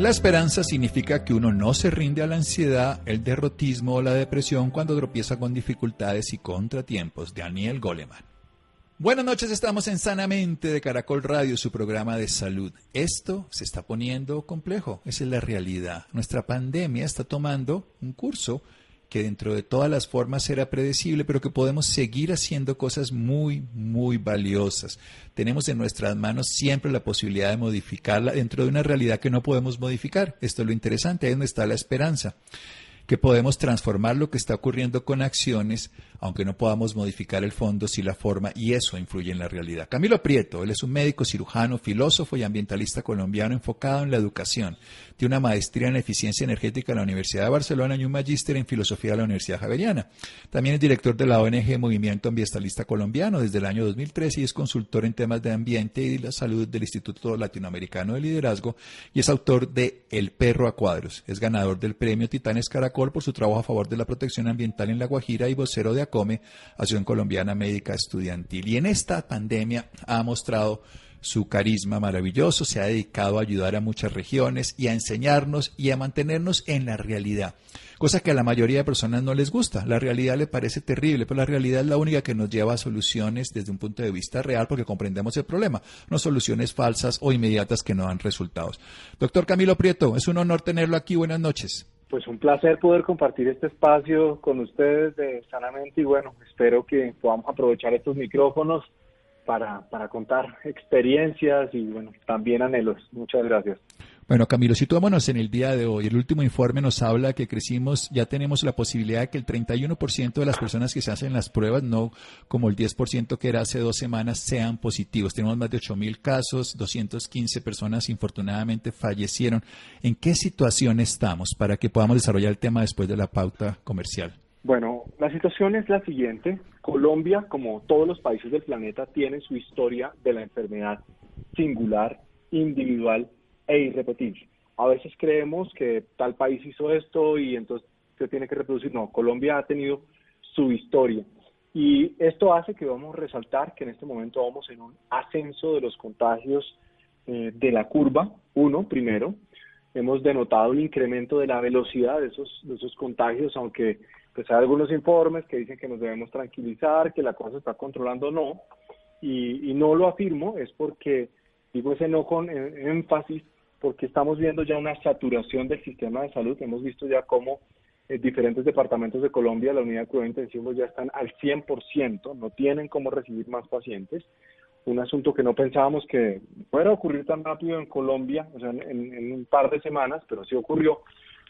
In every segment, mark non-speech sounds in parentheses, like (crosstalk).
La esperanza significa que uno no se rinde a la ansiedad, el derrotismo o la depresión cuando tropieza con dificultades y contratiempos. Daniel Goleman. Buenas noches, estamos en Sanamente de Caracol Radio, su programa de salud. Esto se está poniendo complejo, esa es la realidad. Nuestra pandemia está tomando un curso que dentro de todas las formas era predecible, pero que podemos seguir haciendo cosas muy, muy valiosas. Tenemos en nuestras manos siempre la posibilidad de modificarla dentro de una realidad que no podemos modificar. Esto es lo interesante, ahí es donde está la esperanza que podemos transformar lo que está ocurriendo con acciones, aunque no podamos modificar el fondo, sí la forma, y eso influye en la realidad. Camilo Prieto, él es un médico cirujano, filósofo y ambientalista colombiano enfocado en la educación. Tiene una maestría en eficiencia energética en la Universidad de Barcelona y un magíster en filosofía de la Universidad Javeriana. También es director de la ONG Movimiento Ambientalista Colombiano desde el año 2013 y es consultor en temas de ambiente y la salud del Instituto Latinoamericano de Liderazgo y es autor de El perro a cuadros. Es ganador del premio Titanes Caracol por su trabajo a favor de la protección ambiental en La Guajira y vocero de ACOME, Acción Colombiana Médica Estudiantil. Y en esta pandemia ha mostrado su carisma maravilloso, se ha dedicado a ayudar a muchas regiones y a enseñarnos y a mantenernos en la realidad, cosa que a la mayoría de personas no les gusta. La realidad le parece terrible, pero la realidad es la única que nos lleva a soluciones desde un punto de vista real porque comprendemos el problema, no soluciones falsas o inmediatas que no dan resultados. Doctor Camilo Prieto, es un honor tenerlo aquí. Buenas noches pues un placer poder compartir este espacio con ustedes de Sanamente y bueno, espero que podamos aprovechar estos micrófonos para, para contar experiencias y bueno, también anhelos. Muchas gracias. Bueno, Camilo, situémonos en el día de hoy. El último informe nos habla que crecimos, ya tenemos la posibilidad de que el 31% de las personas que se hacen las pruebas, no como el 10% que era hace dos semanas, sean positivos. Tenemos más de 8.000 casos, 215 personas infortunadamente fallecieron. ¿En qué situación estamos para que podamos desarrollar el tema después de la pauta comercial? Bueno, la situación es la siguiente. Colombia, como todos los países del planeta, tiene su historia de la enfermedad singular, individual e irrepetible. A veces creemos que tal país hizo esto y entonces se tiene que reproducir. No, Colombia ha tenido su historia. Y esto hace que vamos a resaltar que en este momento vamos en un ascenso de los contagios eh, de la curva, uno primero. Hemos denotado un incremento de la velocidad de esos, de esos contagios, aunque pues hay algunos informes que dicen que nos debemos tranquilizar, que la cosa está controlando, no. Y, y no lo afirmo, es porque digo ese no con énfasis, porque estamos viendo ya una saturación del sistema de salud. Hemos visto ya cómo en eh, diferentes departamentos de Colombia, la unidad de cuidados intensivos ya están al 100%, no tienen cómo recibir más pacientes. Un asunto que no pensábamos que fuera a ocurrir tan rápido en Colombia, o sea, en, un par de semanas, pero sí ocurrió.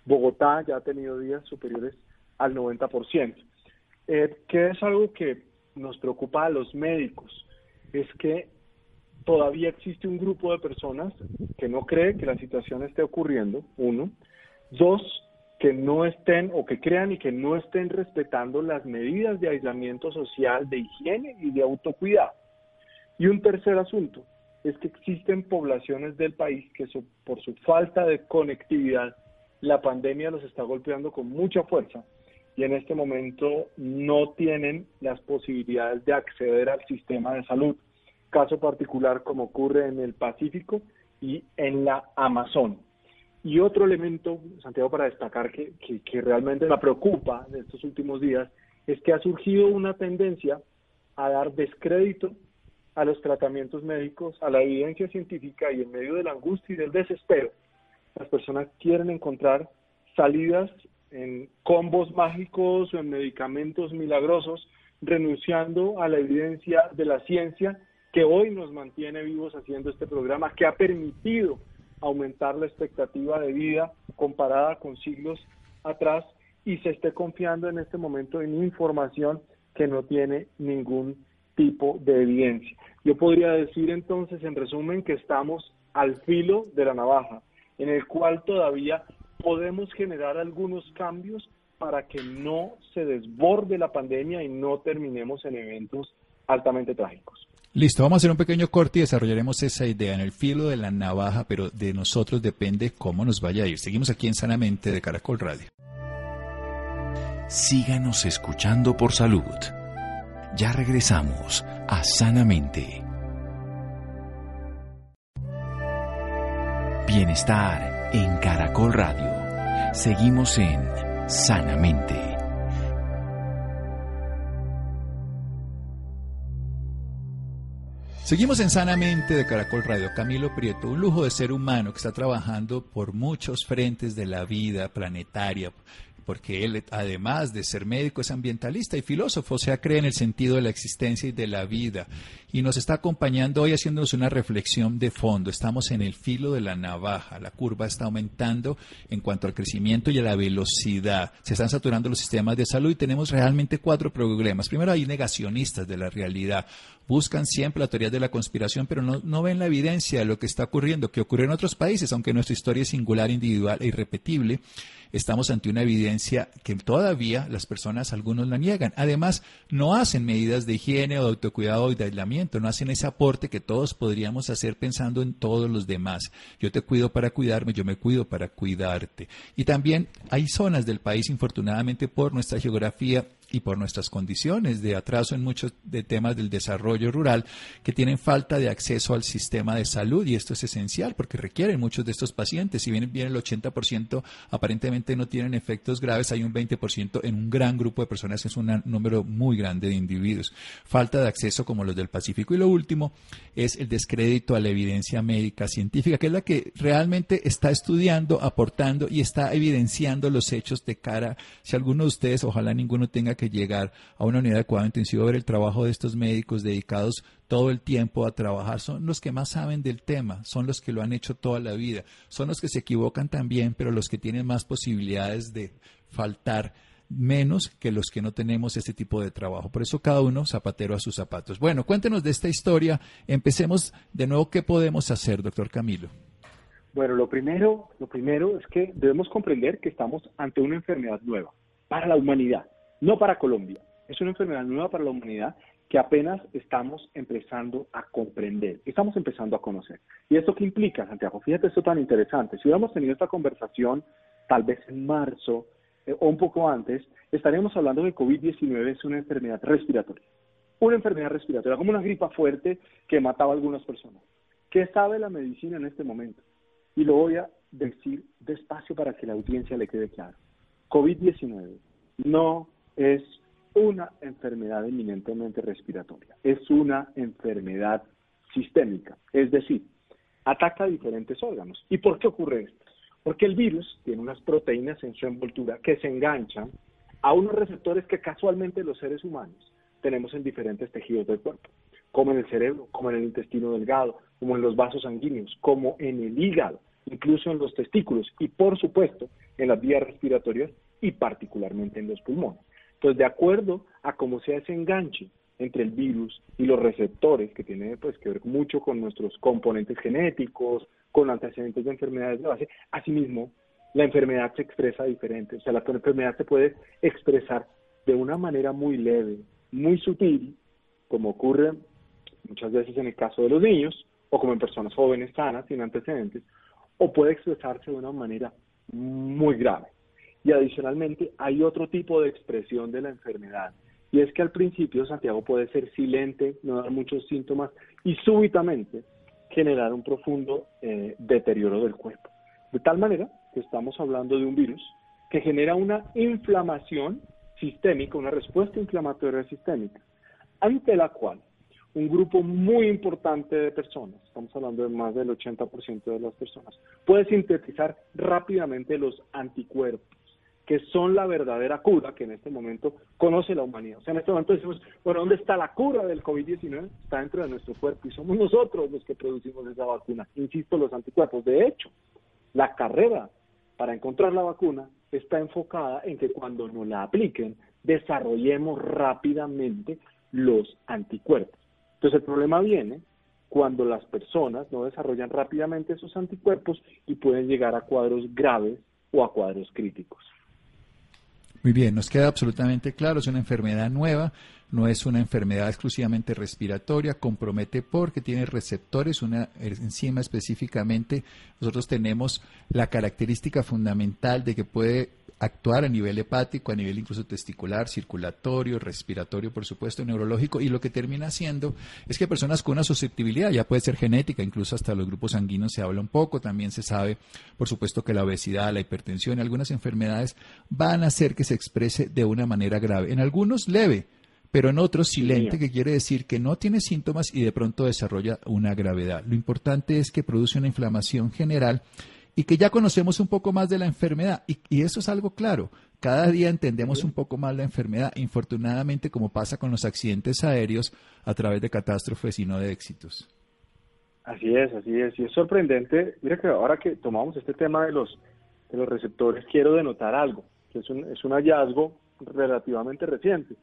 Bogotá ya ha tenido días superiores al 90%. Eh, que es algo que nos preocupa a los médicos, es que todavía existe un grupo de personas que no cree que la situación esté ocurriendo, uno. Dos, que no estén o que crean y que no estén respetando las medidas de aislamiento social, de higiene y de autocuidado. Y un tercer asunto es que existen poblaciones del país que por su falta de conectividad, la pandemia los está golpeando con mucha fuerza y en este momento no tienen las posibilidades de acceder al sistema de salud caso particular como ocurre en el Pacífico y en la Amazon. Y otro elemento, Santiago, para destacar que, que, realmente me preocupa de estos últimos días, es que ha surgido una tendencia a dar descrédito a los tratamientos médicos, a la evidencia científica y en medio de la angustia y del desespero, las personas quieren encontrar salidas en combos mágicos o en medicamentos milagrosos, renunciando a la evidencia de la ciencia que hoy nos mantiene vivos haciendo este programa, que ha permitido aumentar la expectativa de vida comparada con siglos atrás y se esté confiando en este momento en información que no tiene ningún tipo de evidencia. Yo podría decir entonces, en resumen, que estamos al filo de la navaja, en el cual todavía podemos generar algunos cambios, para que no se desborde la pandemia y no terminemos en eventos altamente trágicos. Listo, vamos a hacer un pequeño corte y desarrollaremos esa idea en el filo de la navaja, pero de nosotros depende cómo nos vaya a ir. Seguimos aquí en Sanamente de Caracol Radio. Síganos escuchando por salud. Ya regresamos a Sanamente. Bienestar en Caracol Radio. Seguimos en Sanamente. Seguimos en Sanamente de Caracol Radio. Camilo Prieto, un lujo de ser humano que está trabajando por muchos frentes de la vida planetaria, porque él, además de ser médico, es ambientalista y filósofo, o sea, cree en el sentido de la existencia y de la vida. Y nos está acompañando hoy haciéndonos una reflexión de fondo. Estamos en el filo de la navaja, la curva está aumentando en cuanto al crecimiento y a la velocidad. Se están saturando los sistemas de salud y tenemos realmente cuatro problemas. Primero, hay negacionistas de la realidad. Buscan siempre la teoría de la conspiración, pero no, no ven la evidencia de lo que está ocurriendo, que ocurre en otros países, aunque nuestra historia es singular, individual e irrepetible estamos ante una evidencia que todavía las personas, algunos la niegan. Además, no hacen medidas de higiene o de autocuidado o de aislamiento, no hacen ese aporte que todos podríamos hacer pensando en todos los demás. Yo te cuido para cuidarme, yo me cuido para cuidarte. Y también hay zonas del país, infortunadamente, por nuestra geografía y por nuestras condiciones de atraso en muchos de temas del desarrollo rural que tienen falta de acceso al sistema de salud y esto es esencial porque requieren muchos de estos pacientes. Si bien, bien el 80% aparentemente no tienen efectos graves, hay un 20% en un gran grupo de personas, es un número muy grande de individuos. Falta de acceso como los del Pacífico. Y lo último es el descrédito a la evidencia médica científica, que es la que realmente está estudiando, aportando y está evidenciando los hechos de cara. Si alguno de ustedes, ojalá ninguno tenga que llegar a una unidad de cuidado intensivo ver el trabajo de estos médicos dedicados todo el tiempo a trabajar. Son los que más saben del tema, son los que lo han hecho toda la vida, son los que se equivocan también, pero los que tienen más posibilidades de faltar menos que los que no tenemos este tipo de trabajo. Por eso cada uno zapatero a sus zapatos. Bueno, cuéntenos de esta historia. Empecemos de nuevo. ¿Qué podemos hacer, doctor Camilo? Bueno, lo primero, lo primero es que debemos comprender que estamos ante una enfermedad nueva para la humanidad no para Colombia. Es una enfermedad nueva para la humanidad que apenas estamos empezando a comprender, estamos empezando a conocer. ¿Y esto qué implica, Santiago? Fíjate esto tan interesante. Si hubiéramos tenido esta conversación tal vez en marzo eh, o un poco antes, estaríamos hablando de COVID-19 es una enfermedad respiratoria. Una enfermedad respiratoria, como una gripa fuerte que mataba a algunas personas. ¿Qué sabe la medicina en este momento? Y lo voy a decir despacio para que la audiencia le quede claro. COVID-19 no es una enfermedad eminentemente respiratoria, es una enfermedad sistémica, es decir, ataca diferentes órganos. ¿Y por qué ocurre esto? Porque el virus tiene unas proteínas en su envoltura que se enganchan a unos receptores que casualmente los seres humanos tenemos en diferentes tejidos del cuerpo, como en el cerebro, como en el intestino delgado, como en los vasos sanguíneos, como en el hígado, incluso en los testículos y por supuesto en las vías respiratorias y particularmente en los pulmones. Entonces, de acuerdo a cómo sea ese enganche entre el virus y los receptores, que tiene pues que ver mucho con nuestros componentes genéticos, con antecedentes de enfermedades de base, asimismo, la enfermedad se expresa diferente. O sea, la enfermedad se puede expresar de una manera muy leve, muy sutil, como ocurre muchas veces en el caso de los niños, o como en personas jóvenes sanas, sin antecedentes, o puede expresarse de una manera muy grave. Y adicionalmente hay otro tipo de expresión de la enfermedad. Y es que al principio Santiago puede ser silente, no dar muchos síntomas y súbitamente generar un profundo eh, deterioro del cuerpo. De tal manera que estamos hablando de un virus que genera una inflamación sistémica, una respuesta inflamatoria sistémica, ante la cual un grupo muy importante de personas, estamos hablando de más del 80% de las personas, puede sintetizar rápidamente los anticuerpos que son la verdadera cura que en este momento conoce la humanidad. O sea, en este momento decimos, bueno, ¿dónde está la cura del COVID-19? Está dentro de nuestro cuerpo y somos nosotros los que producimos esa vacuna. Insisto, los anticuerpos. De hecho, la carrera para encontrar la vacuna está enfocada en que cuando nos la apliquen, desarrollemos rápidamente los anticuerpos. Entonces el problema viene cuando las personas no desarrollan rápidamente esos anticuerpos y pueden llegar a cuadros graves o a cuadros críticos. Muy bien, nos queda absolutamente claro, es una enfermedad nueva, no es una enfermedad exclusivamente respiratoria, compromete porque tiene receptores, una enzima específicamente. Nosotros tenemos la característica fundamental de que puede actuar a nivel hepático, a nivel incluso testicular, circulatorio, respiratorio, por supuesto, neurológico, y lo que termina haciendo es que personas con una susceptibilidad, ya puede ser genética, incluso hasta los grupos sanguíneos se habla un poco, también se sabe, por supuesto, que la obesidad, la hipertensión y algunas enfermedades van a hacer que se exprese de una manera grave, en algunos leve, pero en otros silente, que quiere decir que no tiene síntomas y de pronto desarrolla una gravedad. Lo importante es que produce una inflamación general y que ya conocemos un poco más de la enfermedad. Y, eso es algo claro. Cada día entendemos un poco más la enfermedad, infortunadamente como pasa con los accidentes aéreos a través de catástrofes y no de éxitos. Así es, así es. Y es sorprendente. Mira que ahora que tomamos este tema de los, de los receptores, quiero denotar algo, que es un, es un hallazgo relativamente reciente.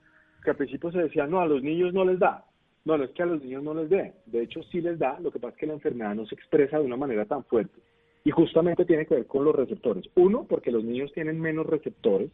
Que al principio se decía, no, a los niños no les da. No, no es que a los niños no les dé. De hecho, sí les da. Lo que pasa es que la enfermedad no se expresa de una manera tan fuerte. Y justamente tiene que ver con los receptores. Uno, porque los niños tienen menos receptores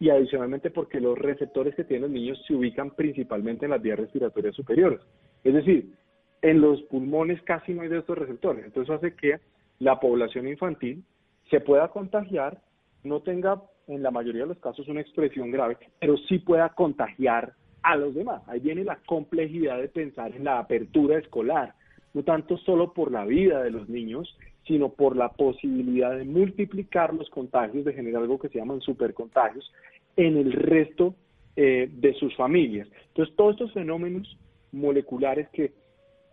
y adicionalmente porque los receptores que tienen los niños se ubican principalmente en las vías respiratorias superiores. Es decir, en los pulmones casi no hay de estos receptores. Entonces hace que la población infantil se pueda contagiar, no tenga en la mayoría de los casos una expresión grave, pero sí pueda contagiar a los demás. Ahí viene la complejidad de pensar en la apertura escolar, no tanto solo por la vida de los niños, sino por la posibilidad de multiplicar los contagios, de generar algo que se llaman supercontagios en el resto eh, de sus familias. Entonces, todos estos fenómenos moleculares que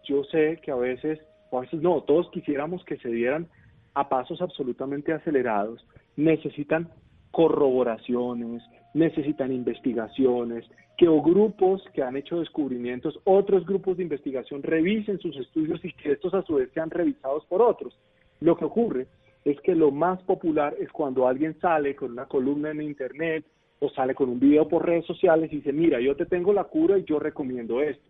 yo sé que a veces, o a veces no, todos quisiéramos que se dieran a pasos absolutamente acelerados, necesitan corroboraciones, necesitan investigaciones, que o grupos que han hecho descubrimientos, otros grupos de investigación revisen sus estudios y que estos a su vez sean revisados por otros. Lo que ocurre es que lo más popular es cuando alguien sale con una columna en internet o sale con un video por redes sociales y dice, mira, yo te tengo la cura y yo recomiendo esto.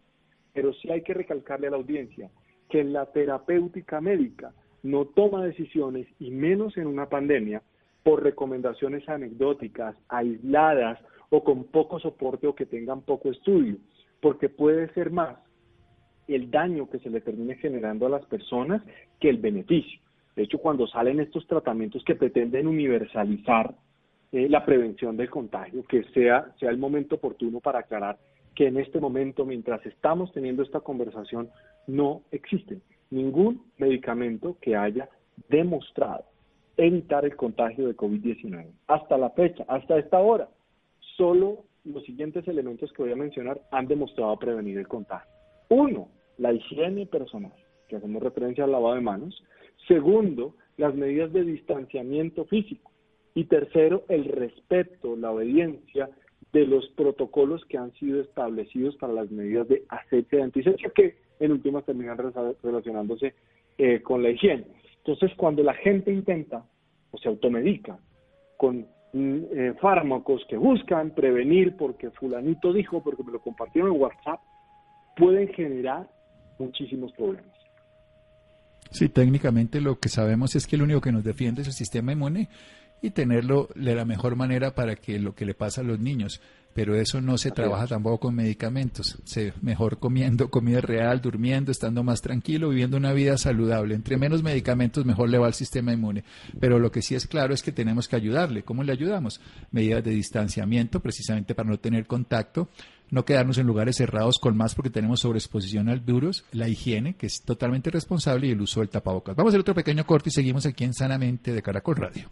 Pero sí hay que recalcarle a la audiencia que la terapéutica médica no toma decisiones, y menos en una pandemia, por recomendaciones anecdóticas, aisladas o con poco soporte o que tengan poco estudio, porque puede ser más el daño que se le termine generando a las personas que el beneficio. De hecho, cuando salen estos tratamientos que pretenden universalizar eh, la prevención del contagio, que sea, sea el momento oportuno para aclarar que en este momento, mientras estamos teniendo esta conversación, no existe ningún medicamento que haya demostrado evitar el contagio de COVID-19. Hasta la fecha, hasta esta hora, solo los siguientes elementos que voy a mencionar han demostrado prevenir el contagio. Uno, la higiene personal, que hacemos referencia al lavado de manos. Segundo, las medidas de distanciamiento físico. Y tercero, el respeto, la obediencia de los protocolos que han sido establecidos para las medidas de asepsia y antisepsia, que en últimas terminan relacionándose eh, con la higiene. Entonces, cuando la gente intenta o se automedica con mm, eh, fármacos que buscan prevenir porque fulanito dijo, porque me lo compartieron en WhatsApp, pueden generar muchísimos problemas. Sí, técnicamente lo que sabemos es que lo único que nos defiende es el sistema inmune y tenerlo de la mejor manera para que lo que le pasa a los niños. Pero eso no se trabaja tampoco con medicamentos. Se mejor comiendo (laughs) comida real, durmiendo, estando más tranquilo, viviendo una vida saludable. Entre menos medicamentos, mejor le va al sistema inmune. Pero lo que sí es claro es que tenemos que ayudarle. ¿Cómo le ayudamos? Medidas de distanciamiento, precisamente para no tener contacto no quedarnos en lugares cerrados con más porque tenemos sobreexposición al virus, la higiene, que es totalmente responsable, y el uso del tapabocas. Vamos a hacer otro pequeño corte y seguimos aquí en Sanamente de Caracol Radio.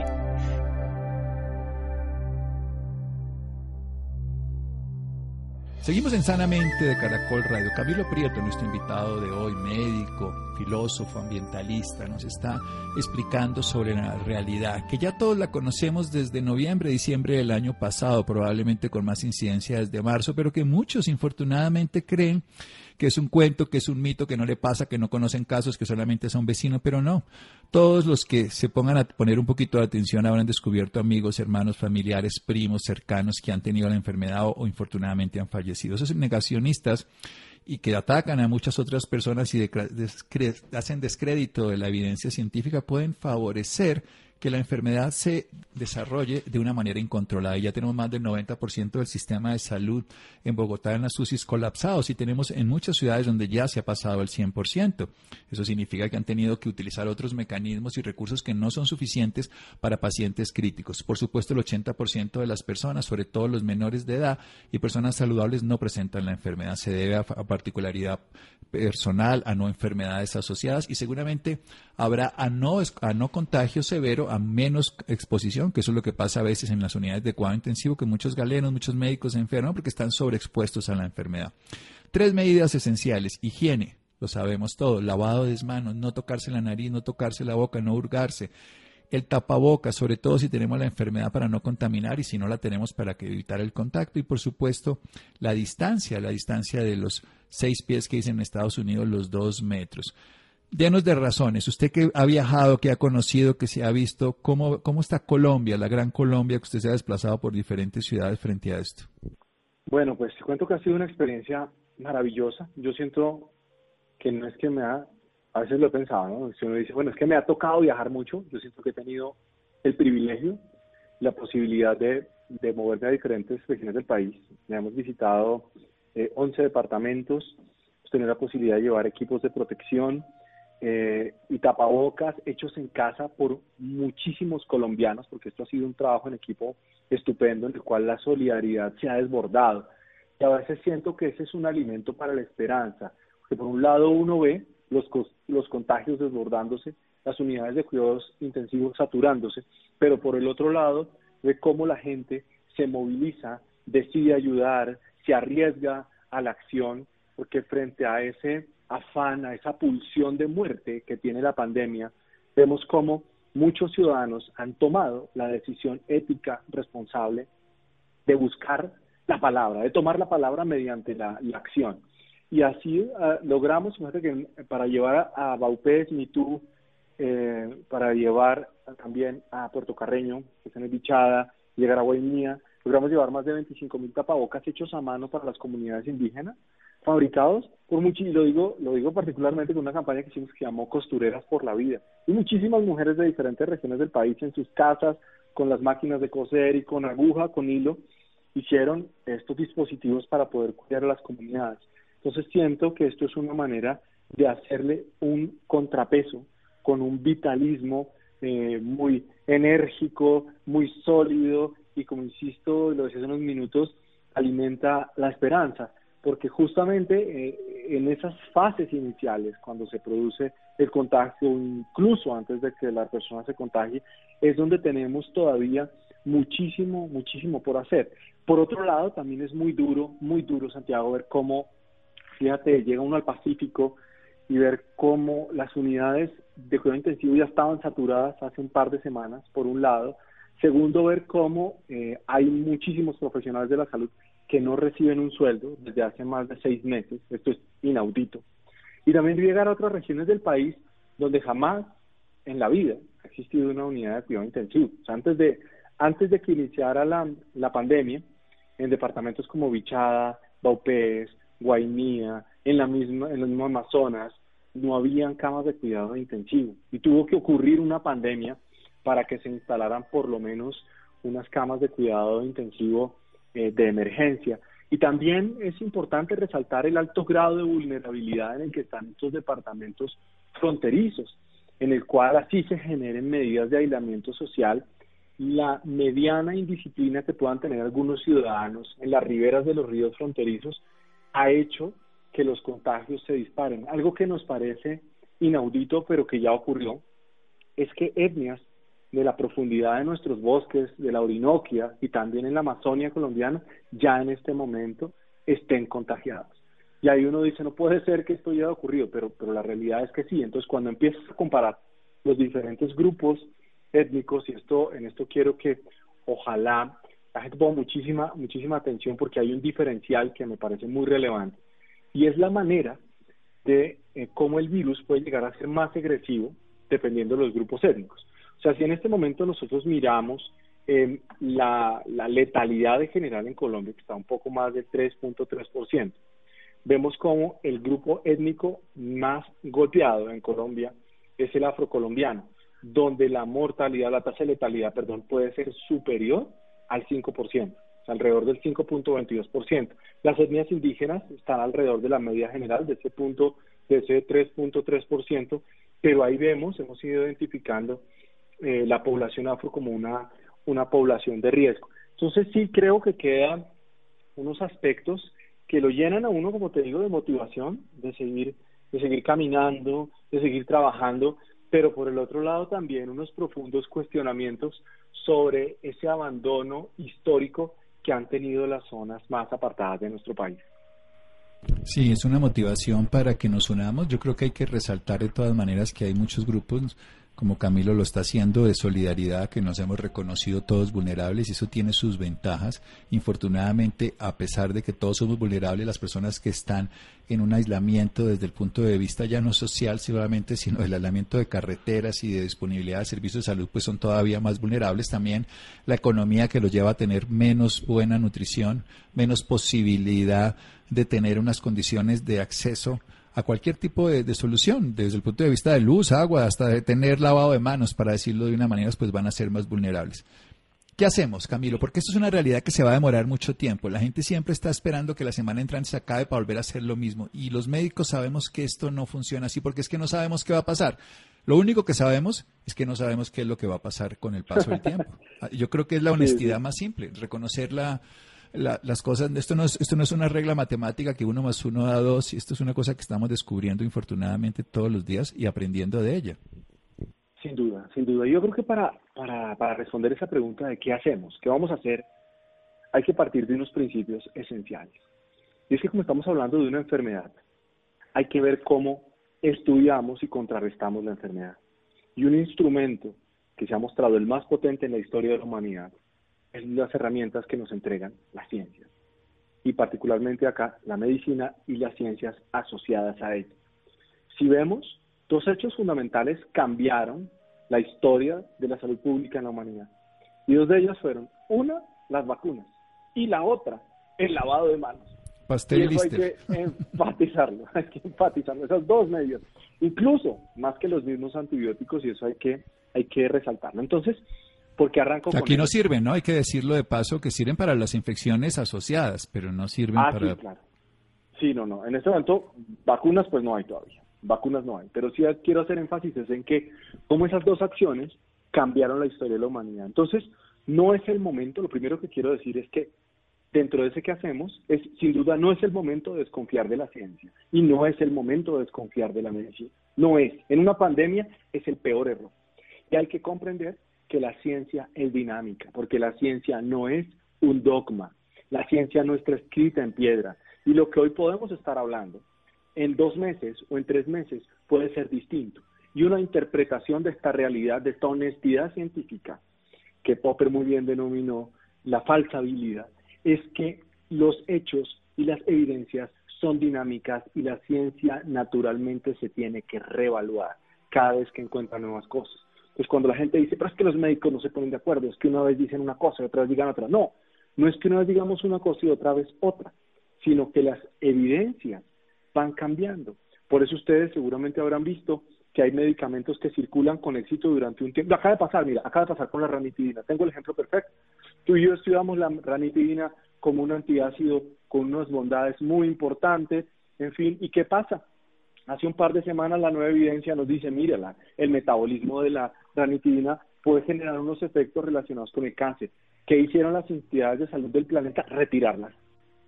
Seguimos en Sanamente de Caracol Radio. Camilo Prieto, nuestro invitado de hoy, médico, filósofo ambientalista, nos está explicando sobre la realidad, que ya todos la conocemos desde noviembre, diciembre del año pasado, probablemente con más incidencia desde marzo, pero que muchos infortunadamente creen que es un cuento, que es un mito, que no le pasa, que no conocen casos, que solamente son vecinos, pero no. Todos los que se pongan a poner un poquito de atención habrán descubierto amigos, hermanos, familiares, primos, cercanos que han tenido la enfermedad o, infortunadamente han fallecido. Esos negacionistas y que atacan a muchas otras personas y hacen descrédito de la evidencia científica pueden favorecer que la enfermedad se desarrolle de una manera incontrolada. Y ya tenemos más del 90% del sistema de salud en Bogotá en las UCIs colapsados y tenemos en muchas ciudades donde ya se ha pasado el 100%. Eso significa que han tenido que utilizar otros mecanismos y recursos que no son suficientes para pacientes críticos. Por supuesto, el 80% de las personas, sobre todo los menores de edad y personas saludables, no presentan la enfermedad. Se debe a, particularidad personal, a no enfermedades asociadas y seguramente habrá a no, a no contagio severo a menos exposición, que eso es lo que pasa a veces en las unidades de cuidado intensivo, que muchos galenos, muchos médicos se enferman porque están sobreexpuestos a la enfermedad. Tres medidas esenciales. Higiene, lo sabemos todo. Lavado de manos, no tocarse la nariz, no tocarse la boca, no hurgarse. El tapaboca, sobre todo si tenemos la enfermedad para no contaminar y si no la tenemos para evitar el contacto. Y por supuesto, la distancia, la distancia de los seis pies que dicen en Estados Unidos, los dos metros. Denos de razones. Usted que ha viajado, que ha conocido, que se ha visto, ¿cómo, ¿cómo está Colombia, la gran Colombia, que usted se ha desplazado por diferentes ciudades frente a esto? Bueno, pues te cuento que ha sido una experiencia maravillosa. Yo siento que no es que me ha, a veces lo he pensado, ¿no? Si uno dice, bueno, es que me ha tocado viajar mucho, yo siento que he tenido el privilegio, la posibilidad de, de moverme a diferentes regiones del país. Ya hemos visitado eh, 11 departamentos, hemos tenido la posibilidad de llevar equipos de protección, eh, y tapabocas hechos en casa por muchísimos colombianos, porque esto ha sido un trabajo en equipo estupendo en el cual la solidaridad se ha desbordado. Y a veces siento que ese es un alimento para la esperanza, porque por un lado uno ve los, los contagios desbordándose, las unidades de cuidados intensivos saturándose, pero por el otro lado ve cómo la gente se moviliza, decide ayudar, se arriesga a la acción, porque frente a ese afán, a esa pulsión de muerte que tiene la pandemia, vemos cómo muchos ciudadanos han tomado la decisión ética responsable de buscar la palabra, de tomar la palabra mediante la, acción. Y así ah, logramos, fíjate que para llevar a, Baupés, Mitú, eh, para llevar también a Puerto Carreño, que está en Bichada, llegar a Guaymía, logramos llevar más de 25 mil tapabocas hechos a mano para las comunidades indígenas, fabricados por mucho, y lo digo, lo digo particularmente con una campaña que hicimos que llamó Costureras por la Vida. Y muchísimas mujeres de diferentes regiones del país en sus casas, con las máquinas de coser y con aguja, con hilo, hicieron estos dispositivos para poder cuidar a las comunidades. Entonces siento que esto es una manera de hacerle un contrapeso con un vitalismo eh, muy enérgico, muy sólido y como insisto, lo decía hace unos minutos, alimenta la esperanza porque justamente eh, en esas fases iniciales, cuando se produce el contagio, incluso antes de que la persona se contagie, es donde tenemos todavía muchísimo, muchísimo por hacer. Por otro lado, también es muy duro, muy duro, Santiago, ver cómo, fíjate, llega uno al Pacífico y ver cómo las unidades de cuidado intensivo ya estaban saturadas hace un par de semanas, por un lado. Segundo, ver cómo eh, hay muchísimos profesionales de la salud que no reciben un sueldo desde hace más de seis meses. Esto es inaudito. Y también llegar a otras regiones del país donde jamás en la vida ha existido una unidad de cuidado intensivo. antes de, antes de que iniciara la, la pandemia, en departamentos como Bichada, Baupés, Guainía, en, la misma, en los mismos Amazonas, no habían camas de cuidado intensivo. Y tuvo que ocurrir una pandemia para que se instalaran por lo menos unas camas de cuidado intensivo eh, de emergencia. Y también es importante resaltar el alto grado de vulnerabilidad en el que están estos departamentos fronterizos, en el cual así se generen medidas de aislamiento social la mediana indisciplina que puedan tener algunos ciudadanos en las riberas de los ríos fronterizos ha hecho que los contagios se disparen. Algo que nos parece inaudito, pero que ya ocurrió, es que etnias de la profundidad de nuestros bosques, de la Orinoquia y también en la Amazonia colombiana, ya en este momento estén contagiados. Y ahí uno dice, no puede ser que esto haya ocurrido, pero, pero la realidad es que sí. Entonces, cuando empiezas a comparar los diferentes grupos étnicos, y esto en esto quiero que ojalá la gente ponga muchísima, muchísima atención porque hay un diferencial que me parece muy relevante, y es la manera de eh, cómo el virus puede llegar a ser más agresivo dependiendo de los grupos étnicos. O sea, si en este momento nosotros miramos eh, la, letalidad en general en Colombia, que está un poco más del 3.3%, vemos como el grupo étnico más golpeado en Colombia es el afrocolombiano, donde la mortalidad, la tasa de letalidad, perdón, puede ser superior al 5%, alrededor del 5.22%. Las etnias indígenas están alrededor de la media general de ese punto, de ese 3.3%, pero ahí vemos, hemos ido identificando eh, la población afro como una, una población de riesgo. Entonces sí creo que quedan unos aspectos que lo llenan a uno, como te digo, de motivación, de seguir, de seguir caminando, de seguir trabajando, pero por el otro lado también unos profundos cuestionamientos sobre ese abandono histórico que han tenido las zonas más apartadas de nuestro país. Sí, es una motivación para que nos unamos. Yo creo que hay que resaltar de todas maneras que hay muchos grupos como Camilo lo está haciendo, de solidaridad, que nos hemos reconocido todos vulnerables y eso tiene sus ventajas. Infortunadamente, a pesar de que todos somos vulnerables, las personas que están en un aislamiento desde el punto de vista ya no social sino el aislamiento de carreteras y de disponibilidad de servicios de salud, pues son todavía más vulnerables. También la economía que los lleva a tener menos buena nutrición, menos posibilidad de tener unas condiciones de acceso a cualquier tipo de, solución, desde el punto de vista de luz, agua, hasta de tener lavado de manos, para decirlo de una manera, pues van a ser más vulnerables. ¿Qué hacemos, Camilo? Porque esto es una realidad que se va a demorar mucho tiempo. La gente siempre está esperando que la semana entrante se acabe para volver a hacer lo mismo. Y los médicos sabemos que esto no funciona así porque es que no sabemos qué va a pasar. Lo único que sabemos es que no sabemos qué es lo que va a pasar con el paso del tiempo. (laughs) Yo creo que es la honestidad más simple, reconocer la, las cosas, esto no, es, esto no es una regla matemática que uno más uno da dos, y esto es una cosa que estamos descubriendo infortunadamente todos los días y aprendiendo de ella. Sin duda, sin duda. Yo creo que para, para, para responder esa pregunta de qué hacemos, qué vamos a hacer, hay que partir de unos principios esenciales. Y es que como estamos hablando de una enfermedad, hay que ver cómo estudiamos y contrarrestamos la enfermedad. Y un instrumento que se ha mostrado el más potente en la historia de la humanidad es las herramientas que nos entregan las ciencias y particularmente acá la medicina y las ciencias asociadas a ello. Si vemos, dos hechos fundamentales cambiaron la historia de la salud pública en la humanidad. Y dos de ellas fueron, una, las vacunas, y la otra, el lavado de manos. Pastel y eso hay que enfatizarlo, (laughs) hay que enfatizarlo, esos dos medios, incluso más que los mismos antibióticos, y eso hay que, hay que resaltarlo. Entonces, porque arranco Aquí no sirven, ¿no? Hay que decirlo de paso que sirven para las infecciones asociadas, pero no sirven ah, para... Sí, claro. Sí, no, no. En este momento, vacunas pues no hay todavía. Vacunas no hay. Pero sí quiero hacer énfasis en que como esas dos acciones cambiaron la historia de la humanidad. Entonces, no es el momento, lo primero que quiero decir es que dentro de ese que hacemos, es sin duda no es el momento de desconfiar de la ciencia y no es el momento de desconfiar de la medicina. No es. En una pandemia es el peor error. Y hay que comprender que la ciencia es dinámica, porque la ciencia no es un dogma, la ciencia no está escrita en piedra. Y lo que hoy podemos estar hablando, en dos meses o en tres meses, puede ser distinto. Y una interpretación de esta realidad, de esta honestidad científica, que Popper muy bien denominó la falsa habilidad, es que los hechos y las evidencias son dinámicas y la ciencia naturalmente se tiene que reevaluar cada vez que encuentra nuevas cosas. Pues cuando la gente dice, pero es que los médicos no se ponen de acuerdo, es que una vez dicen una cosa y otra vez digan otra. No, no es que una vez digamos una cosa y otra vez otra, sino que las evidencias van cambiando. Por eso ustedes seguramente habrán visto que hay medicamentos que circulan con éxito durante un tiempo. Acaba de pasar, mira, acaba de pasar con la ranitidina. Tengo el ejemplo perfecto. Tú y yo estudiamos la ranitidina como un antiácido con unas bondades muy importantes, en fin, ¿y qué pasa? Hace un par de semanas la nueva evidencia nos dice, mírala, el metabolismo de la ranitidina puede generar unos efectos relacionados con el cáncer. ¿Qué hicieron las entidades de salud del planeta? Retirarlas,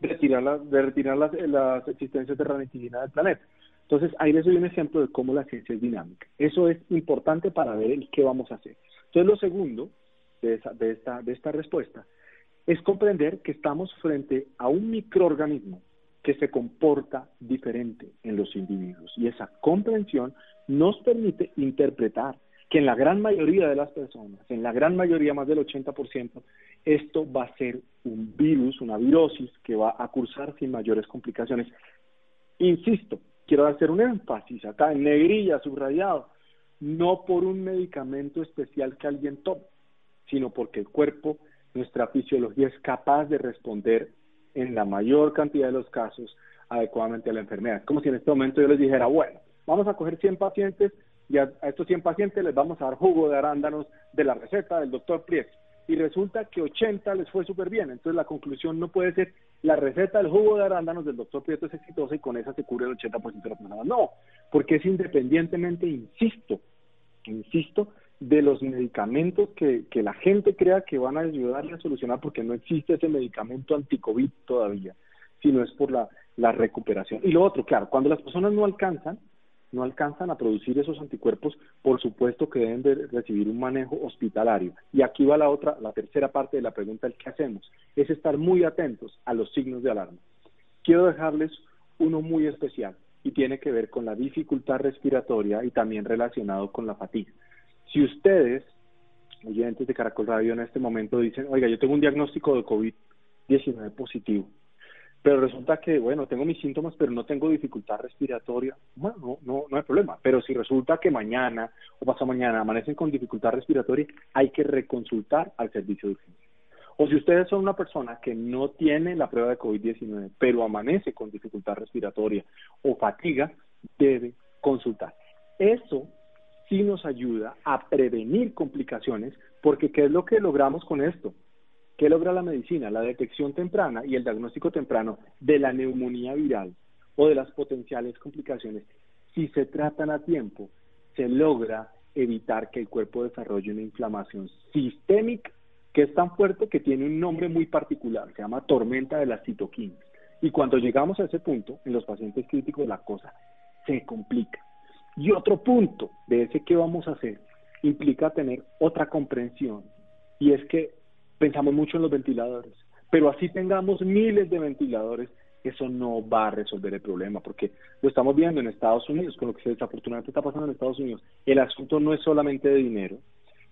retirarlas, de retirar las, las existencias de ranitidina del planeta. Entonces, ahí les doy un ejemplo de cómo la ciencia es dinámica. Eso es importante para ver qué vamos a hacer. Entonces, lo segundo de, esa, de, esta, de esta respuesta es comprender que estamos frente a un microorganismo que se comporta diferente en los individuos. Y esa comprensión nos permite interpretar que en la gran mayoría de las personas, en la gran mayoría, más del 80%, esto va a ser un virus, una virosis que va a cursar sin mayores complicaciones. Insisto, quiero hacer un énfasis acá en negrilla, subrayado, no por un medicamento especial que alguien tome, sino porque el cuerpo, nuestra fisiología es capaz de responder en la mayor cantidad de los casos adecuadamente a la enfermedad. Como si en este momento yo les dijera, bueno, vamos a coger 100 pacientes y a, estos 100 pacientes les vamos a dar jugo de arándanos de la receta del doctor Prieto. Y resulta que 80 les fue súper bien. Entonces la conclusión no puede ser la receta del jugo de arándanos del doctor Prieto es exitosa y con esa se cubre el 80% de la personas. No, porque es independientemente, insisto, insisto, de los medicamentos que, que la gente crea que van a ayudarle a solucionar porque no existe ese medicamento anti-COVID todavía, sino es por la, la recuperación. Y lo otro, claro, cuando las personas no alcanzan, no alcanzan a producir esos anticuerpos, por supuesto que deben de recibir un manejo hospitalario. Y aquí va la otra, la tercera parte de la pregunta, el qué hacemos, es estar muy atentos a los signos de alarma. Quiero dejarles uno muy especial y tiene que ver con la dificultad respiratoria y también relacionado con la fatiga. Si ustedes, oyentes de Caracol Radio en este momento dicen, oiga, yo tengo un diagnóstico de COVID-19 positivo, pero resulta que, bueno, tengo mis síntomas, pero no tengo dificultad respiratoria, bueno, no, no, hay problema. Pero si resulta que mañana o pasado mañana amanecen con dificultad respiratoria, hay que reconsultar al servicio de urgencia. O si ustedes son una persona que no tiene la prueba de COVID-19, pero amanece con dificultad respiratoria o fatiga, debe consultar. Eso sí nos ayuda a prevenir complicaciones, porque ¿qué es lo que logramos con esto? ¿Qué logra la medicina? La detección temprana y el diagnóstico temprano de la neumonía viral o de las potenciales complicaciones. Si se tratan a tiempo, se logra evitar que el cuerpo desarrolle una inflamación sistémica que es tan fuerte que tiene un nombre muy particular, se llama tormenta de las citoquinas. Y cuando llegamos a ese punto, en los pacientes críticos la cosa se complica. Y otro punto de ese que vamos a hacer implica tener otra comprensión, y es que pensamos mucho en los ventiladores, pero así tengamos miles de ventiladores, eso no va a resolver el problema, porque lo estamos viendo en Estados Unidos, con lo que desafortunadamente está pasando en Estados Unidos. El asunto no es solamente de dinero,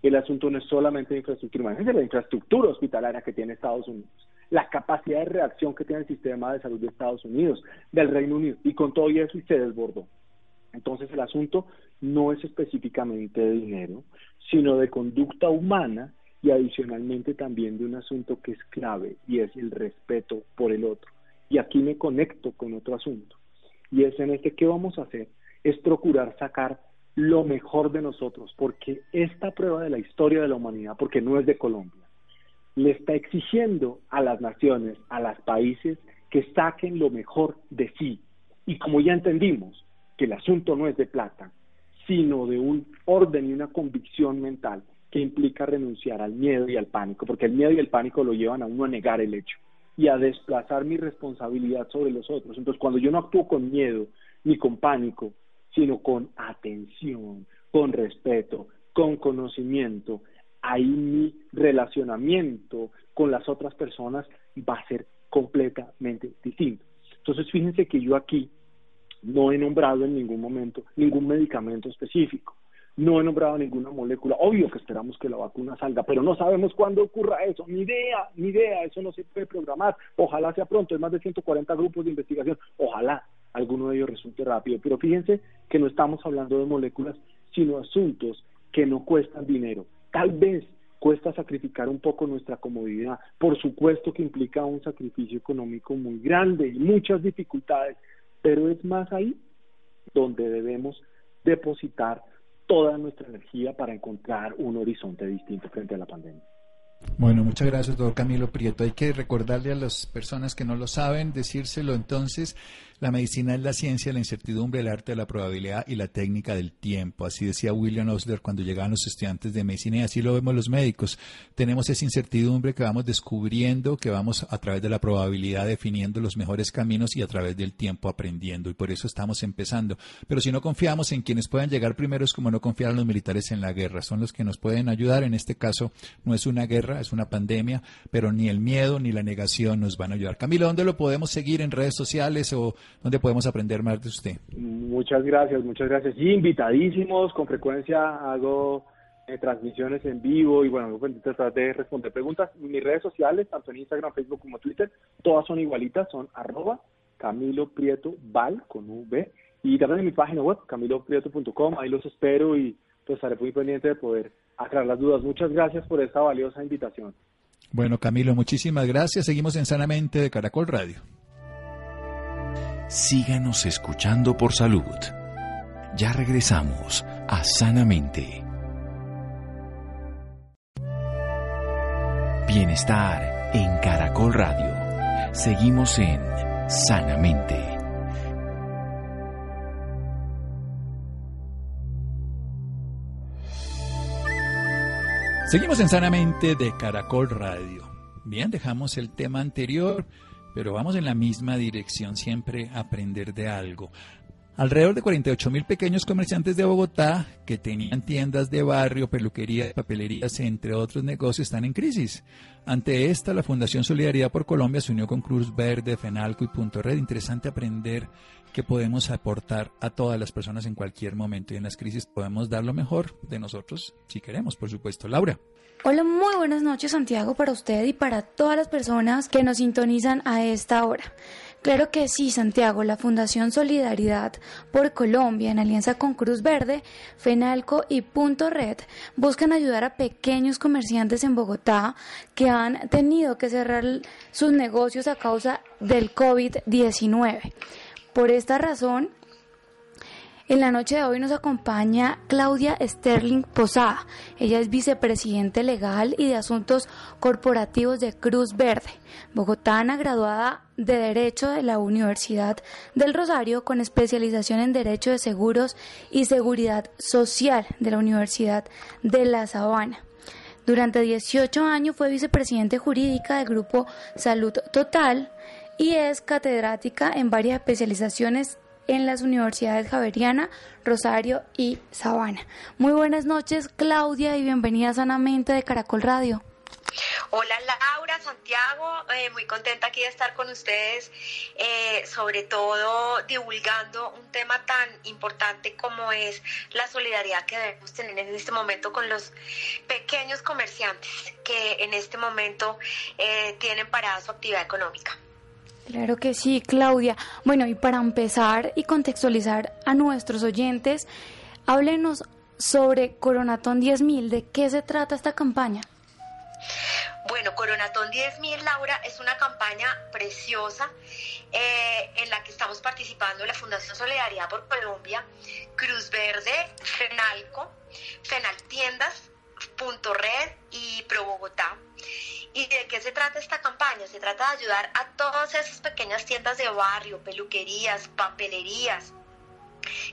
el asunto no es solamente de infraestructura, imagínense la infraestructura hospitalaria que tiene Estados Unidos, la capacidad de reacción que tiene el sistema de salud de Estados Unidos, del Reino Unido, y con todo eso y se desbordó. Entonces el asunto no es específicamente de dinero, sino de conducta humana y adicionalmente también de un asunto que es clave y es el respeto por el otro. Y aquí me conecto con otro asunto y es en este que vamos a hacer es procurar sacar lo mejor de nosotros, porque esta prueba de la historia de la humanidad, porque no es de Colombia, le está exigiendo a las naciones, a los países, que saquen lo mejor de sí. Y como ya entendimos que el asunto no es de plata, sino de un orden y una convicción mental, que implica renunciar al miedo y al pánico, porque el miedo y el pánico lo llevan a uno a negar el hecho y a desplazar mi responsabilidad sobre los otros. Entonces, cuando yo no actúo con miedo ni con pánico, sino con atención, con respeto, con conocimiento, ahí mi relacionamiento con las otras personas va a ser completamente distinto. Entonces, fíjense que yo aquí no he nombrado en ningún momento ningún medicamento específico. No he nombrado ninguna molécula. Obvio que esperamos que la vacuna salga, pero no sabemos cuándo ocurra eso. Ni idea, ni idea. Eso no se puede programar. Ojalá sea pronto. Hay más de 140 grupos de investigación. Ojalá alguno de ellos resulte rápido. Pero fíjense que no estamos hablando de moléculas, sino asuntos que no cuestan dinero. Tal vez cuesta sacrificar un poco nuestra comodidad. Por supuesto que implica un sacrificio económico muy grande y muchas dificultades, pero es más ahí donde debemos depositar toda nuestra energía para encontrar un horizonte distinto frente a la pandemia. Bueno, muchas gracias, doctor Camilo Prieto. Hay que recordarle a las personas que no lo saben, decírselo entonces. La medicina es la ciencia, la incertidumbre, el arte de la probabilidad y la técnica del tiempo. Así decía William Osler cuando llegaban los estudiantes de medicina y así lo vemos los médicos. Tenemos esa incertidumbre que vamos descubriendo, que vamos a través de la probabilidad definiendo los mejores caminos y a través del tiempo aprendiendo. Y por eso estamos empezando. Pero si no confiamos en quienes puedan llegar primero es como no confiar en los militares en la guerra. Son los que nos pueden ayudar. En este caso no es una guerra es una pandemia, pero ni el miedo ni la negación nos van a ayudar. Camilo, ¿dónde lo podemos seguir en redes sociales o dónde podemos aprender más de usted? Muchas gracias, muchas gracias. Sí, invitadísimos, con frecuencia hago eh, transmisiones en vivo y bueno, a tratar de responder preguntas. Mis redes sociales, tanto en Instagram, Facebook como Twitter, todas son igualitas, son arroba Camilo Prieto Val con V y también en mi página web, camiloprieto.com, ahí los espero y pues estaré muy pendiente de poder aclarar las dudas. Muchas gracias por esta valiosa invitación. Bueno, Camilo, muchísimas gracias. Seguimos en Sanamente de Caracol Radio. Síganos escuchando por salud. Ya regresamos a Sanamente. Bienestar en Caracol Radio. Seguimos en Sanamente. Seguimos en Sanamente de Caracol Radio. Bien, dejamos el tema anterior, pero vamos en la misma dirección, siempre aprender de algo. Alrededor de 48 mil pequeños comerciantes de Bogotá que tenían tiendas de barrio, peluquerías, papelerías, entre otros negocios, están en crisis. Ante esta, la Fundación Solidaridad por Colombia se unió con Cruz Verde, Fenalco y Punto Red. Interesante aprender que podemos aportar a todas las personas en cualquier momento y en las crisis podemos dar lo mejor de nosotros si queremos, por supuesto. Laura. Hola, muy buenas noches Santiago para usted y para todas las personas que nos sintonizan a esta hora. Claro que sí, Santiago. La Fundación Solidaridad por Colombia, en alianza con Cruz Verde, FENALCO y Punto Red, buscan ayudar a pequeños comerciantes en Bogotá que han tenido que cerrar sus negocios a causa del COVID-19. Por esta razón, en la noche de hoy nos acompaña Claudia Sterling Posada. Ella es vicepresidente legal y de asuntos corporativos de Cruz Verde, bogotana, graduada de Derecho de la Universidad del Rosario con especialización en Derecho de Seguros y Seguridad Social de la Universidad de La Sabana. Durante 18 años fue vicepresidente jurídica del Grupo Salud Total y es catedrática en varias especializaciones en las universidades Javeriana, Rosario y Sabana. Muy buenas noches, Claudia, y bienvenida sanamente de Caracol Radio. Hola Laura, Santiago, eh, muy contenta aquí de estar con ustedes, eh, sobre todo divulgando un tema tan importante como es la solidaridad que debemos tener en este momento con los pequeños comerciantes que en este momento eh, tienen parada su actividad económica. Claro que sí, Claudia. Bueno, y para empezar y contextualizar a nuestros oyentes, háblenos sobre Coronatón 10.000. ¿De qué se trata esta campaña? Bueno, Coronatón 10.000, Laura, es una campaña preciosa eh, en la que estamos participando la Fundación Solidaridad por Colombia, Cruz Verde, FENALCO, FENAL Tiendas, Red y Pro Bogotá. ¿Y de qué se trata esta campaña? Se trata de ayudar a todas esas pequeñas tiendas de barrio, peluquerías, papelerías,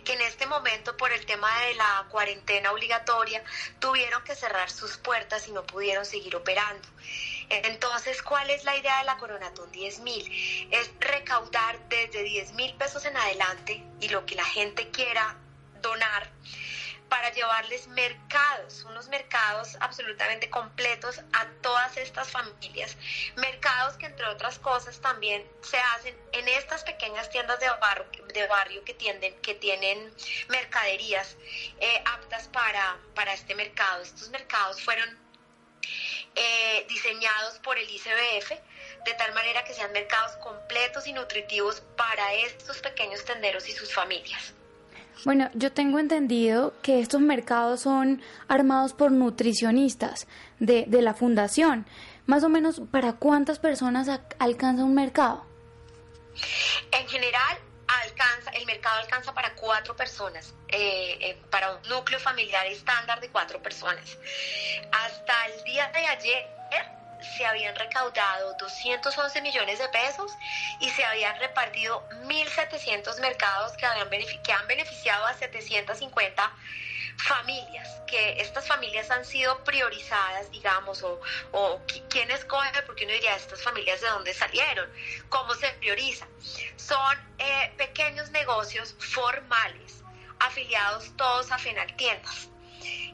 que en este momento por el tema de la cuarentena obligatoria tuvieron que cerrar sus puertas y no pudieron seguir operando. Entonces, ¿cuál es la idea de la Coronatón 10 mil? Es recaudar desde 10 mil pesos en adelante y lo que la gente quiera donar para llevarles mercados, unos mercados absolutamente completos a todas estas familias. Mercados que entre otras cosas también se hacen en estas pequeñas tiendas de barrio, de barrio que, tienden, que tienen mercaderías eh, aptas para, para este mercado. Estos mercados fueron eh, diseñados por el ICBF de tal manera que sean mercados completos y nutritivos para estos pequeños tenderos y sus familias. Bueno, yo tengo entendido que estos mercados son armados por nutricionistas de, de la fundación. Más o menos, ¿para cuántas personas alcanza un mercado? En general, alcanza, el mercado alcanza para cuatro personas, eh, eh, para un núcleo familiar estándar de cuatro personas. Hasta el día de ayer se habían recaudado 211 millones de pesos y se habían repartido 1.700 mercados que, habían que han beneficiado a 750 familias, que estas familias han sido priorizadas, digamos, o, o quién escoge, porque uno diría, estas familias de dónde salieron, cómo se prioriza. Son eh, pequeños negocios formales, afiliados todos a Fenal Tiendas.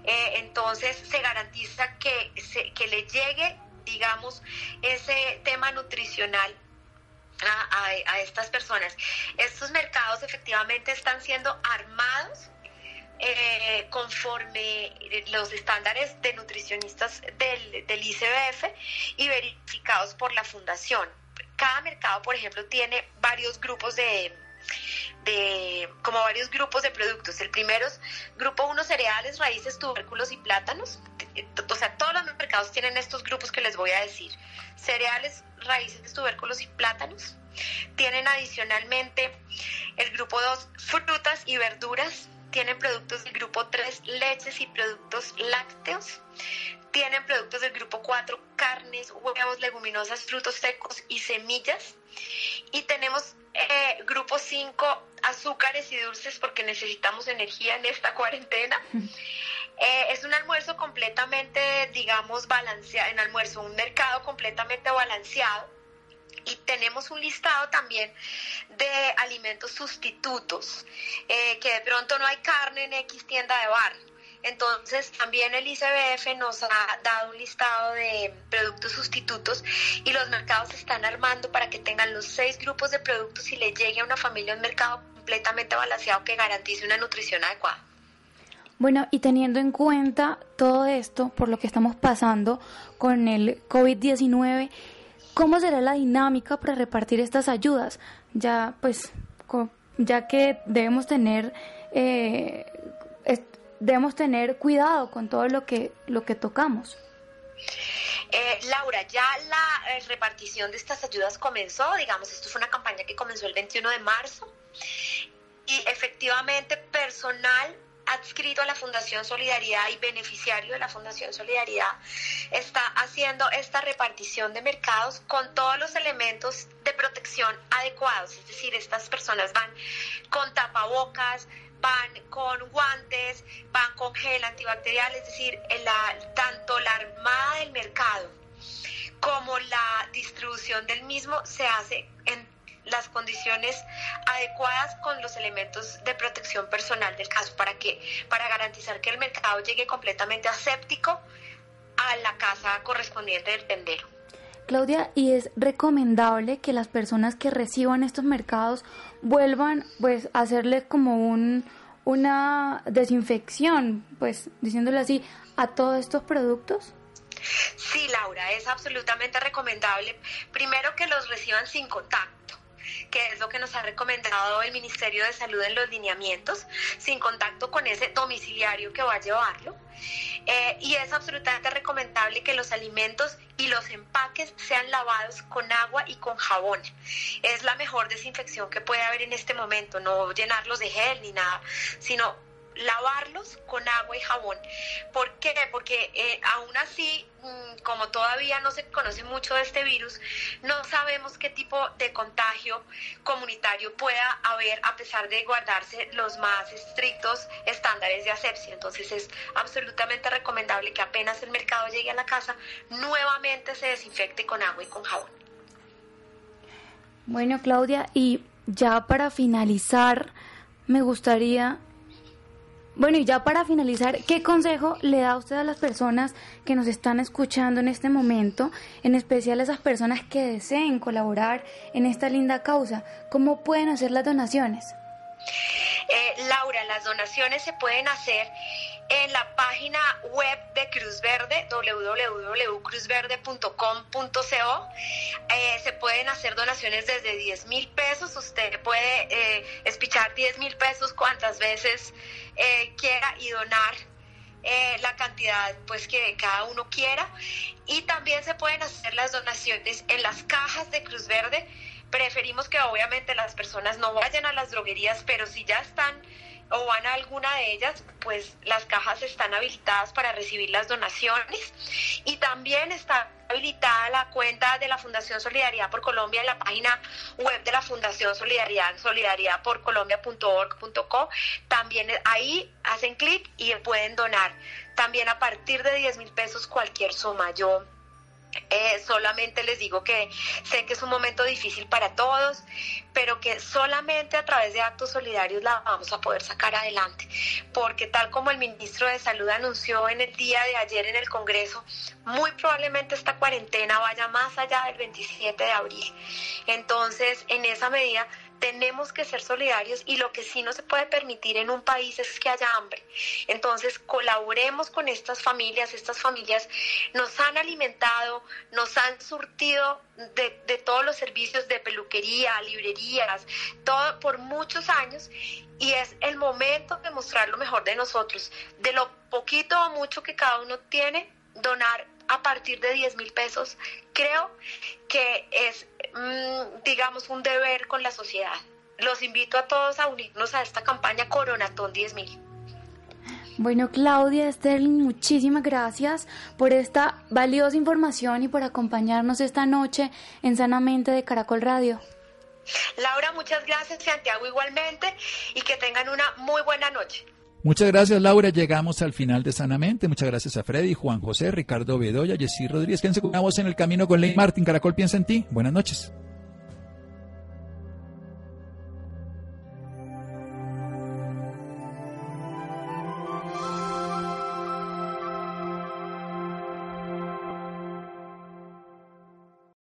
entonces se garantiza que, que le llegue, digamos, ese tema nutricional a, estas personas. Estos mercados efectivamente están siendo armados eh, conforme los estándares de nutricionistas del, del, ICBF y verificados por la fundación. Cada mercado, por ejemplo, tiene varios grupos de, de como varios grupos de productos. El primero es grupo 1 cereales, raíces, tubérculos y plátanos. O sea, todos los mercados tienen estos grupos que les voy a decir. Cereales, raíces, tubérculos y plátanos. Tienen adicionalmente el grupo 2 frutas y verduras. Tienen productos del grupo 3 leches y productos lácteos. Tienen productos del grupo 4 carnes, huevos, leguminosas, frutos secos y semillas. Y tenemos eh, grupo 5 azúcares y dulces porque necesitamos energía en esta cuarentena. (laughs) Eh, es un almuerzo completamente, digamos, balanceado, en almuerzo, un mercado completamente balanceado. Y tenemos un listado también de alimentos sustitutos, eh, que de pronto no hay carne en X tienda de bar. Entonces, también el ICBF nos ha dado un listado de productos sustitutos y los mercados se están armando para que tengan los seis grupos de productos y le llegue a una familia un mercado completamente balanceado que garantice una nutrición adecuada. Bueno, y teniendo en cuenta todo esto, por lo que estamos pasando con el COVID-19, ¿cómo será la dinámica para repartir estas ayudas? Ya, pues, ya que debemos tener, eh, debemos tener cuidado con todo lo que, lo que tocamos. Eh, Laura, ya la eh, repartición de estas ayudas comenzó, digamos, esto fue una campaña que comenzó el 21 de marzo y efectivamente personal adscrito a la Fundación Solidaridad y beneficiario de la Fundación Solidaridad está haciendo esta repartición de mercados con todos los elementos de protección adecuados, es decir, estas personas van con tapabocas, van con guantes, van con gel antibacterial, es decir, tanto la armada del mercado como la distribución del mismo se hace en las condiciones adecuadas con los elementos de protección personal del caso para que para garantizar que el mercado llegue completamente aséptico a la casa correspondiente del tendero. Claudia, ¿y es recomendable que las personas que reciban estos mercados vuelvan pues a hacerle como un una desinfección, pues diciéndole así, a todos estos productos? Sí, Laura, es absolutamente recomendable. Primero que los reciban sin contacto que es lo que nos ha recomendado el Ministerio de Salud en los lineamientos, sin contacto con ese domiciliario que va a llevarlo. Eh, y es absolutamente recomendable que los alimentos y los empaques sean lavados con agua y con jabón. Es la mejor desinfección que puede haber en este momento, no llenarlos de gel ni nada, sino lavarlos con agua y jabón. ¿Por qué? Porque eh, aún así, mm, como todavía no se conoce mucho de este virus, no sabemos qué tipo de contagio comunitario pueda haber a pesar de guardarse los más estrictos estándares de asepsia. Entonces es absolutamente recomendable que apenas el mercado llegue a la casa, nuevamente se desinfecte con agua y con jabón. Bueno, Claudia, y ya para finalizar, me gustaría bueno, y ya para finalizar, ¿qué consejo le da usted a las personas que nos están escuchando en este momento, en especial a esas personas que deseen colaborar en esta linda causa? ¿Cómo pueden hacer las donaciones? Eh, Laura, las donaciones se pueden hacer en la página web de Cruz Verde, www.cruzverde.com.co. Eh, se pueden hacer donaciones desde 10 mil pesos. Usted puede eh, espichar 10 mil pesos cuantas veces eh, quiera y donar eh, la cantidad pues que cada uno quiera. Y también se pueden hacer las donaciones en las cajas de Cruz Verde. Preferimos que obviamente las personas no vayan a las droguerías, pero si ya están o van a alguna de ellas, pues las cajas están habilitadas para recibir las donaciones y también está habilitada la cuenta de la Fundación Solidaridad por Colombia en la página web de la Fundación Solidaridad, solidaridadporcolombia.org.co. También ahí hacen clic y pueden donar. También a partir de 10 mil pesos cualquier suma. Yo Eh, solamente les digo que sé que es un momento difícil para todos, pero que solamente a través de actos solidarios la vamos a poder sacar adelante. Porque tal como el ministro de Salud anunció en el día de ayer en el Congreso, muy probablemente esta cuarentena vaya más allá del 27 de abril. Entonces, en esa medida, tenemos que ser solidarios y lo que sí no se puede permitir en un país es que haya hambre. Entonces, colaboremos con estas familias. Estas familias nos han alimentado, nos han surtido de, todos los servicios de peluquería, librerías, todo por muchos años y es el momento de mostrar lo mejor de nosotros, de lo poquito o mucho que cada uno tiene, donar a partir de 10 mil pesos, creo que es, mm, digamos, un deber con la sociedad. Los invito a todos a unirnos a esta campaña Coronatón 10 mil. Bueno, Claudia, Sterling, muchísimas gracias por esta valiosa información y por acompañarnos esta noche en Sanamente de Caracol Radio. Laura, muchas gracias, Santiago igualmente, y que tengan una muy buena noche. Muchas gracias, Laura. Llegamos al final de Sanamente. Muchas gracias a Freddy, Juan José, Ricardo Bedoya, Jessy Rodríguez. Quédense con en el camino con Ley Martín. Caracol piensa en ti. Buenas noches.